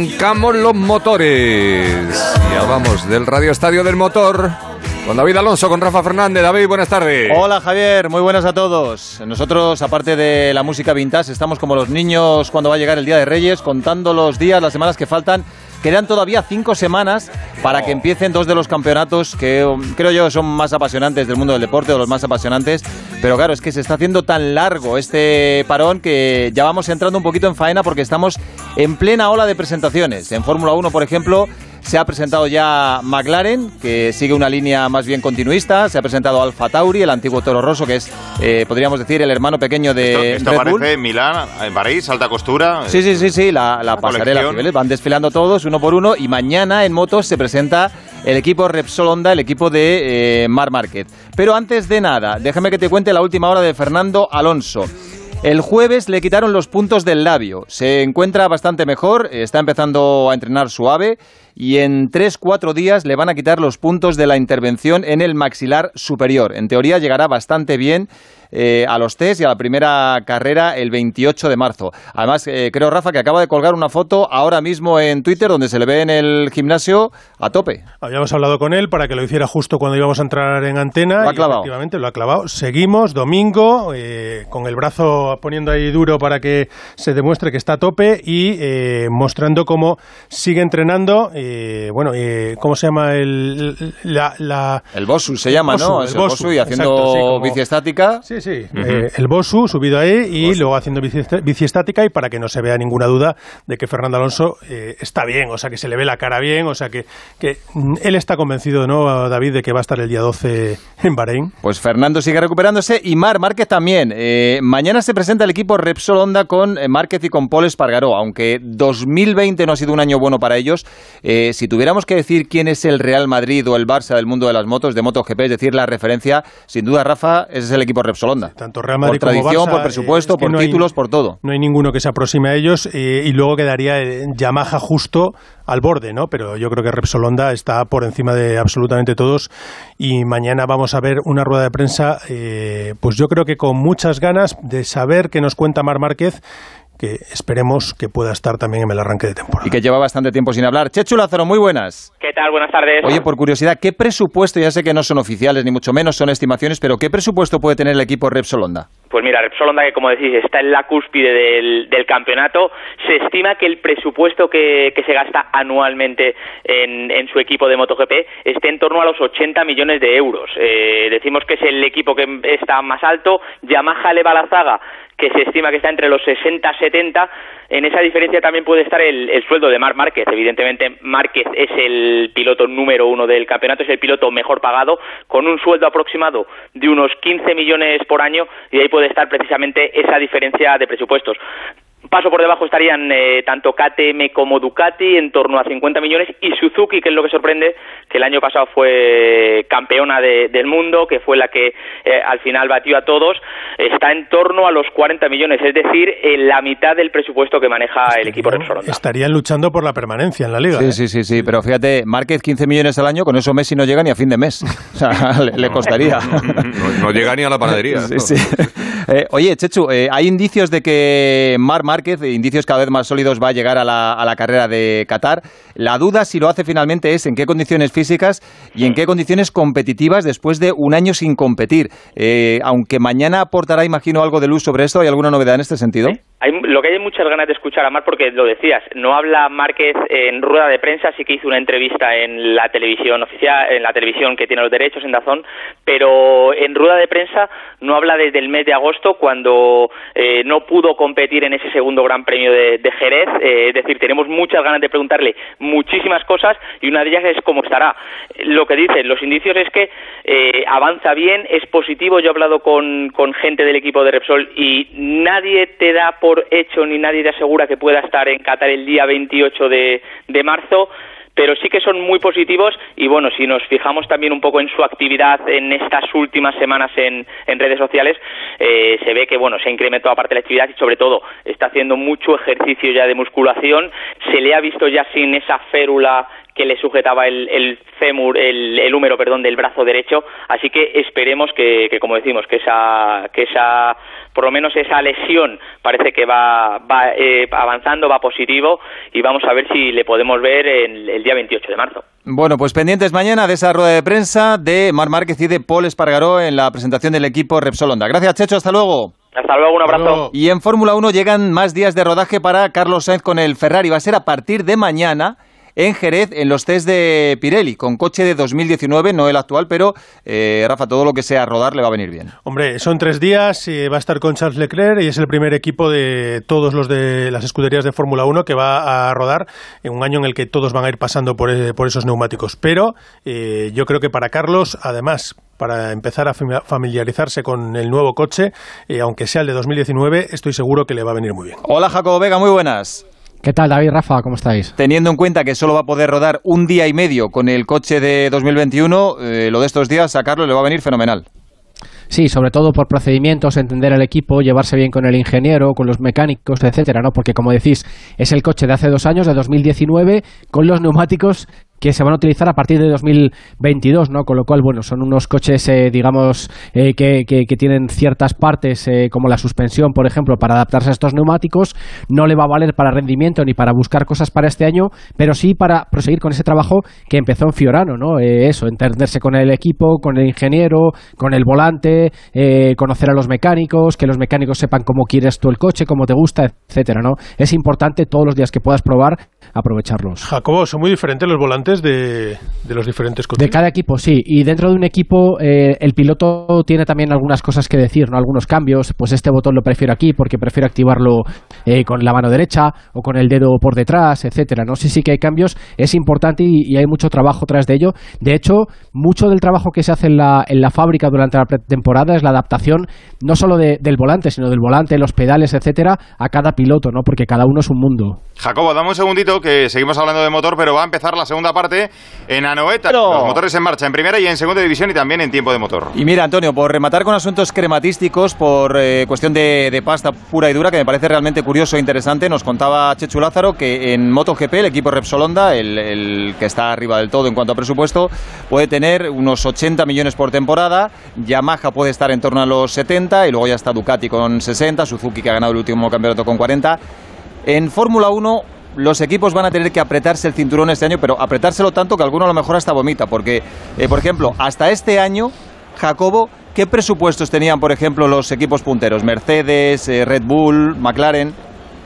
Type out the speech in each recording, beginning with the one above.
Arrancamos los motores. Ya vamos del Radio Estadio del Motor. Con David Alonso, con Rafa Fernández. David, buenas tardes. Hola Javier, muy buenas a todos. Nosotros, aparte de la música vintage, estamos como los niños cuando va a llegar el Día de Reyes, contando los días, las semanas que faltan. Quedan todavía cinco semanas para que empiecen dos de los campeonatos que um, creo yo son más apasionantes del mundo del deporte, o los más apasionantes. Pero claro, es que se está haciendo tan largo este parón que ya vamos entrando un poquito en faena porque estamos en plena ola de presentaciones. En Fórmula 1, por ejemplo, se ha presentado ya McLaren, que sigue una línea más bien continuista. Se ha presentado Alfa Tauri, el antiguo Toro Rosso, que es, eh, podríamos decir, el hermano pequeño de esto, esto parece Milán, en París, alta costura. Sí, sí, sí, sí, la, la pasarela. Van desfilando todos uno por uno y mañana en motos se presenta el equipo Repsol Honda, el equipo de eh, Mar Market. Pero antes de nada, déjame que te cuente la última hora de Fernando Alonso. El jueves le quitaron los puntos del labio. Se encuentra bastante mejor, está empezando a entrenar suave y en 3-4 días le van a quitar los puntos de la intervención en el maxilar superior. En teoría llegará bastante bien eh, a los test y a la primera carrera el 28 de marzo. Además, eh, creo, Rafa, que acaba de colgar una foto ahora mismo en Twitter donde se le ve en el gimnasio a tope. Habíamos hablado con él para que lo hiciera justo cuando íbamos a entrar en antena. Lo ha clavado. Y efectivamente, lo ha clavado. Seguimos domingo eh, con el brazo poniendo ahí duro para que se demuestre que está a tope y eh, mostrando cómo sigue entrenando. Eh, bueno, ¿cómo se llama? El, la, la- El Bosu se llama, Bosu, ¿no? el Bosu, y haciendo exacto, sí, como- bici estática. Sí, sí, eh, el Bosu subido ahí y luego haciendo bici, bici estática y para que no se vea ninguna duda de que Fernando Alonso eh, está bien, o sea que se le ve la cara bien, o sea que, que mm, él está convencido, ¿no, David, de que va a estar el día 12 en Bahrein? Pues Fernando sigue recuperándose y Mar Márquez también. Eh, mañana se presenta el equipo Repsol Honda con Márquez y con Paul Espargaró. Aunque 2020 no ha sido un año bueno para ellos, eh, si tuviéramos que decir quién es el Real Madrid o el Barça del mundo de las motos, de MotoGP, es decir, la referencia, sin duda, Rafa, ese es el equipo Repsol Tanto Real Madrid por como tradición, Barça, por eh, presupuesto, es que por no hay- títulos, por todo. No hay ninguno que se aproxime a ellos eh, y luego quedaría eh, Yamaha justo al borde, ¿no? Pero yo creo que Repsol Honda está por encima de absolutamente todos y mañana vamos a ver una rueda de prensa, eh, pues yo creo que con muchas ganas de saber qué nos cuenta Mar Márquez que esperemos que pueda estar también en el arranque de temporada. Y que lleva bastante tiempo sin hablar. Chechu Lázaro, muy buenas. ¿Qué tal? Buenas tardes. Oye, por curiosidad, ¿qué presupuesto, ya sé que no son oficiales ni mucho menos, son estimaciones, pero qué presupuesto puede tener el equipo Repsol Honda? Pues mira, Repsol Honda, que como decís, está en la cúspide del, del campeonato, se estima que el presupuesto que, que se gasta anualmente en, en su equipo de MotoGP esté en torno a los 80 millones de euros. Eh, decimos que es el equipo que está más alto, Yamaha eleva la zaga, que se estima que está entre los 60-70. En esa diferencia también puede estar el, el sueldo de Marc Márquez. Evidentemente, Márquez es el piloto número uno del campeonato, es el piloto mejor pagado, con un sueldo aproximado de unos 15 millones por año, y ahí puede estar precisamente esa diferencia de presupuestos. Paso por debajo estarían eh, tanto KTM como Ducati en torno a 50 millones y Suzuki, que es lo que sorprende, que el año pasado fue campeona de- del mundo, que fue la que eh, al final batió a todos, está en torno a los 40 millones, es decir, en la mitad del presupuesto que maneja el equipo Repsol Honda. Estarían luchando por la permanencia en la liga. Sí, ¿eh? sí, sí, sí, pero fíjate, Márquez 15 millones al año, con eso Messi no llega ni a fin de mes. O sea, le, le costaría. No, no llega ni a la panadería. Sí, sí. Eh, oye, Chechu, eh, hay indicios de que Mar Márquez, eh, indicios cada vez más sólidos, va a llegar a la, a la carrera de Qatar. La duda, si lo hace finalmente, es en qué condiciones físicas y en qué condiciones competitivas después de un año sin competir. Aunque mañana aportará, imagino, algo de luz sobre esto, ¿hay alguna novedad en este sentido? Hay, lo que hay muchas ganas de escuchar a Mar porque lo decías, no habla Márquez en rueda de prensa, sí que hizo una entrevista en la televisión oficial, en la televisión que tiene los derechos en Dazón, pero en rueda de prensa no habla desde el mes de agosto cuando eh, no pudo competir en ese segundo Gran Premio de, Jerez, eh, es decir, tenemos muchas ganas de preguntarle muchísimas cosas y una de ellas es cómo estará. Lo que dicen los indicios es que eh, avanza bien, es positivo, yo he hablado con, con gente del equipo de Repsol y nadie te da por hecho ni nadie te asegura que pueda estar en Qatar el día 28 de, de marzo pero sí que son muy positivos y bueno, si nos fijamos también un poco en su actividad en estas últimas semanas en, redes sociales, eh, se ve que bueno, se ha incrementado aparte la actividad y sobre todo está haciendo mucho ejercicio ya de musculación, se le ha visto ya sin esa férula que le sujetaba el, el fémur, el, el, húmero, perdón, del brazo derecho. Así que esperemos que, que, como decimos, que esa, que esa, por lo menos esa lesión parece que va, va eh, avanzando, va positivo y vamos a ver si le podemos ver el, el día 28 de marzo. Bueno, pues pendientes mañana de esa rueda de prensa de Mar Márquez y de Paul Espargaró en la presentación del equipo Repsol Honda. Gracias, Checho. Hasta luego. Hasta luego, un abrazo. Y en Fórmula 1 llegan más días de rodaje para Carlos Sainz con el Ferrari. Va a ser a partir de mañana en Jerez en los test de Pirelli, con coche de 2019, no el actual, pero eh, Rafa, todo lo que sea rodar le va a venir bien. Hombre, son tres días, eh, va a estar con Charles Leclerc y es el primer equipo de todos los de las escuderías de Fórmula 1 que va a rodar en un año en el que todos van a ir pasando por, eh, por esos neumáticos. Pero eh, yo creo que para Carlos, además, para empezar a familiarizarse con el nuevo coche, eh, aunque sea el de 2019, estoy seguro que le va a venir muy bien. Hola Jacobo Vega, muy buenas. ¿Qué tal, David, Rafa? ¿Cómo estáis? Teniendo en cuenta que solo va a poder rodar un día y medio con el coche de 2021, eh, lo de estos días a Carlos le va a venir fenomenal. Sí, sobre todo por procedimientos, entender el equipo, llevarse bien con el ingeniero, con los mecánicos, etcétera, ¿no? Porque como decís, es el coche de hace dos años, de 2019, con los neumáticos que se van a utilizar a partir de 2022, ¿no? Con lo cual, bueno, son unos coches, eh, digamos, eh, que, que, que, tienen ciertas partes, eh, como la suspensión, por ejemplo, para adaptarse a estos neumáticos. No le va a valer para rendimiento ni para buscar cosas para este año, pero sí para proseguir con ese trabajo que empezó en Fiorano, ¿no? eso, entenderse con el equipo, con el ingeniero, con el volante, conocer a los mecánicos, que los mecánicos sepan cómo quieres tú el coche, cómo te gusta, etcétera, ¿no? Es importante todos los días que puedas probar aprovecharlos. Jacobo, son muy diferentes los volantes de, de los diferentes coches. De cada equipo, sí. Y dentro de un equipo, eh, el piloto tiene también algunas cosas que decir, ¿no? Algunos cambios. Pues este botón lo prefiero aquí porque prefiero activarlo eh, con la mano derecha o con el dedo por detrás, etcétera. No sé sí, sí que hay cambios. Es importante y, y, hay mucho trabajo tras de ello. De hecho, mucho del trabajo que se hace en la, en la fábrica durante la pretemporada es la adaptación no solo de, del volante, sino del volante, los pedales, etcétera, a cada piloto, ¿no? Porque cada uno es un mundo. Jacobo, dame un segundito que seguimos hablando de motor, pero va a empezar la segunda parte en Anoeta. Pero... Los motores en marcha en primera y en segunda división y también en tiempo de motor. Y mira, Antonio, por rematar con asuntos crematísticos, por eh, cuestión de, de, pasta pura y dura, que me parece realmente curioso e interesante, nos contaba Chechu Lázaro que en MotoGP el equipo Repsol Honda, el, el que está arriba del todo en cuanto a presupuesto, puede tener unos 80 millones por temporada, Yamaha puede estar en torno a los 70 y luego ya está Ducati con 60, Suzuki que ha ganado el último campeonato con 40. En Fórmula 1 los equipos van a tener que apretarse el cinturón este año, pero apretárselo tanto que alguno a lo mejor hasta vomita, porque, eh, por ejemplo, hasta este año, Jacobo, ¿qué presupuestos tenían, por ejemplo, los equipos punteros? Mercedes, eh, Red Bull, McLaren.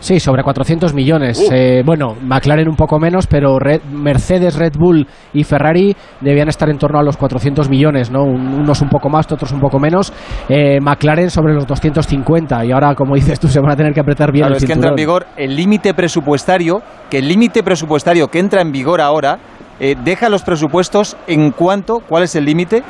Sí, sobre 400 millones. Uh. Eh, bueno, McLaren un poco menos, pero Red, Mercedes, Red Bull y Ferrari debían estar en torno a los 400 millones, ¿no? Unos un poco más, otros un poco menos. Eh, McLaren sobre los 250 y ahora, como dices tú, se van a tener que apretar bien claro, el es cinturón. que entra en vigor el límite presupuestario, que el límite presupuestario que entra en vigor ahora eh, deja los presupuestos en cuanto, ¿cuál es el límite?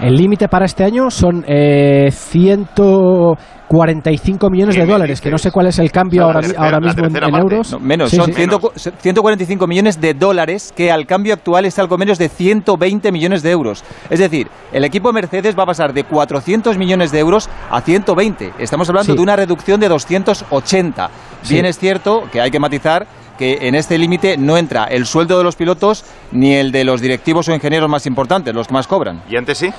El límite para este año son eh, 145 millones de dólares, que no sé cuál es el cambio ahora, tercera, ahora mismo en, en, euros. No, menos, sí, son sí. 100, 145 millones de dólares, que al cambio actual es algo menos de 120 millones de euros. Es decir, el equipo Mercedes va a pasar de 400 millones de euros a 120. Estamos hablando sí. de una reducción de 280. Bien es cierto que hay que matizar que en este límite no entra el sueldo de los pilotos ni el de los directivos o ingenieros más importantes, los que más cobran. ¿Y antes sí?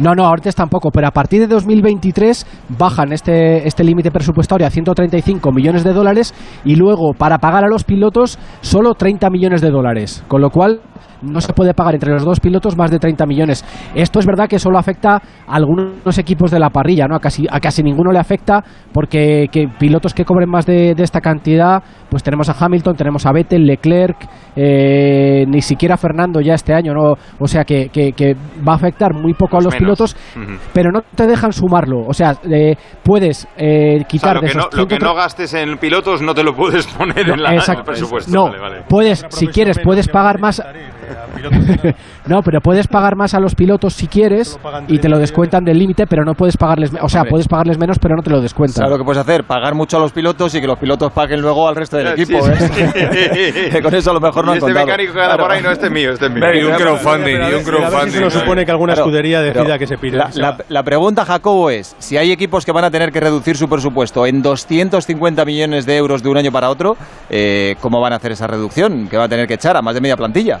No, no, ahorita tampoco, pero a partir de 2023 bajan este, este límite presupuestario a 135 millones de dólares y luego para pagar a los pilotos solo 30 millones de dólares, con lo cual no se puede pagar entre los dos pilotos más de 30 millones. Esto es verdad que solo afecta a algunos equipos de la parrilla, ¿no? A casi, a casi ninguno le afecta porque que pilotos que cobren más de, de, esta cantidad, pues tenemos a Hamilton, tenemos a Vettel, Leclerc, eh, ni siquiera Fernando ya este año, ¿no? O sea que, que, que va a afectar muy poco a los, los pilotos, uh -huh. pero no te dejan sumarlo. O sea, eh, puedes eh, quitar o sea, lo, que no, lo que no gastes en pilotos no te lo puedes poner en, la, en el presupuesto. No, vale, vale. puedes, si quieres, puedes pagar más. no, pero puedes pagar más a los pilotos si quieres y te lo descuentan del límite, pero no puedes pagarles, o sea, puedes pagarles menos, pero no te lo descuentan. Claro, lo que puedes hacer, pagar mucho a los pilotos y que los pilotos paguen luego al resto del del equipo. ¿eh? con eso a lo mejor no han este mecánico que anda por ahí, no, este es mío, este es mío. Y un crowdfunding, y un crowdfunding. se nos supone que alguna escudería decida que se pide. La, la, pregunta, Jacobo, es, si hay equipos que van a tener que reducir su presupuesto en 250 millones de euros de un año para otro, eh, ¿cómo van a hacer esa reducción? ¿Que va a tener que echar a más de media plantilla?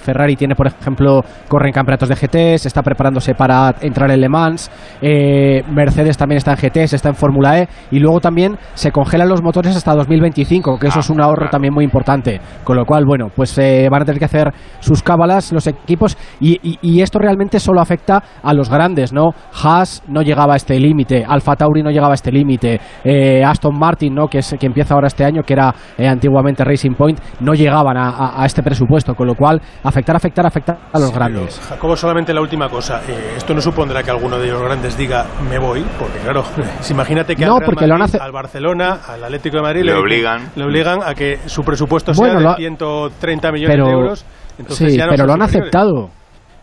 Ferrari tiene, por ejemplo, corre en campeonatos de GTs, está preparándose para entrar en Le Mans, eh, Mercedes también está en GTs, está en Fórmula E, y luego también se congelan los motores hasta 2025, que eso es un ah, ahorro también muy importante. Con lo cual, bueno, pues eh, van a tener que hacer sus cábalas los equipos, y, esto realmente solo afecta a los grandes, ¿no? Haas no llegaba a este límite, Alfa Tauri no llegaba a este límite, eh, Aston Martin, ¿no? Que, es, que empieza ahora este año, que era antiguamente Racing Point, no llegaban a, este presupuesto, con lo cual afectar, afectar, afectar a los grandes. Jacobo, solamente la última cosa. Eh, esto no supondrá que alguno de los grandes diga me voy, porque claro, imagínate que no, al, porque Madrid, al Barcelona, al Atlético de Madrid le, obligan. Le obligan a que su presupuesto sea de 130 millones de euros. sí, pero lo han aceptado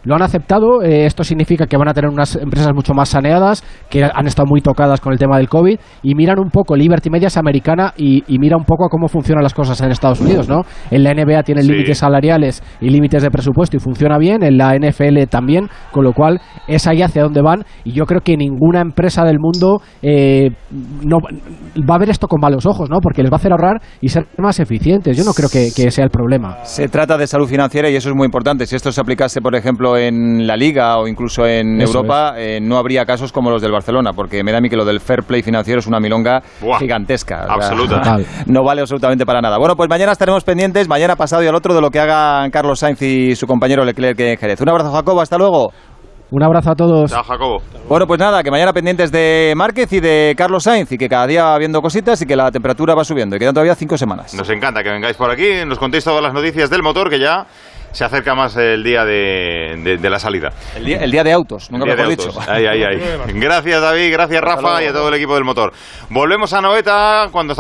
lo han aceptado. Eh, esto significa que van a tener unas empresas mucho más saneadas, que han estado muy tocadas con el tema del COVID, y miran un poco, Liberty Media es americana y, mira un poco a cómo funcionan las cosas en Estados Unidos, ¿no? En la NBA tienen límites salariales y límites de presupuesto y funciona bien, en la NFL también, con lo cual es ahí hacia donde van, y yo creo que ninguna empresa del mundo eh, no va a ver esto con malos ojos, ¿no? Porque les va a hacer ahorrar y ser más eficientes. Yo no creo que, que sea el problema. Se trata de salud financiera y eso es muy importante. Si esto se aplicase, por ejemplo, en la Liga o incluso en Europa, eh, no habría casos como los del Barcelona, porque me da a mí que lo del fair play financiero es una milonga gigantesca. Absoluta. no vale absolutamente para nada. Bueno, pues mañana estaremos pendientes, mañana pasado y al otro, de lo que hagan Carlos Sainz y su compañero Leclerc en Jerez. Un abrazo, Jacobo, hasta luego. Un abrazo a todos. Chao, Jacobo. Bueno, pues nada, que mañana pendientes de Márquez y de Carlos Sainz y que cada día va viendo cositas y que la temperatura va subiendo. Y quedan todavía cinco semanas. Nos encanta que vengáis por aquí, nos contéis todas las noticias del motor que ya se acerca más el día de, de, la salida. El día, el día, de autos, nunca mejor dicho. Gracias David, gracias Rafa y a todo el equipo del motor. Volvemos a Noeta cuando estamos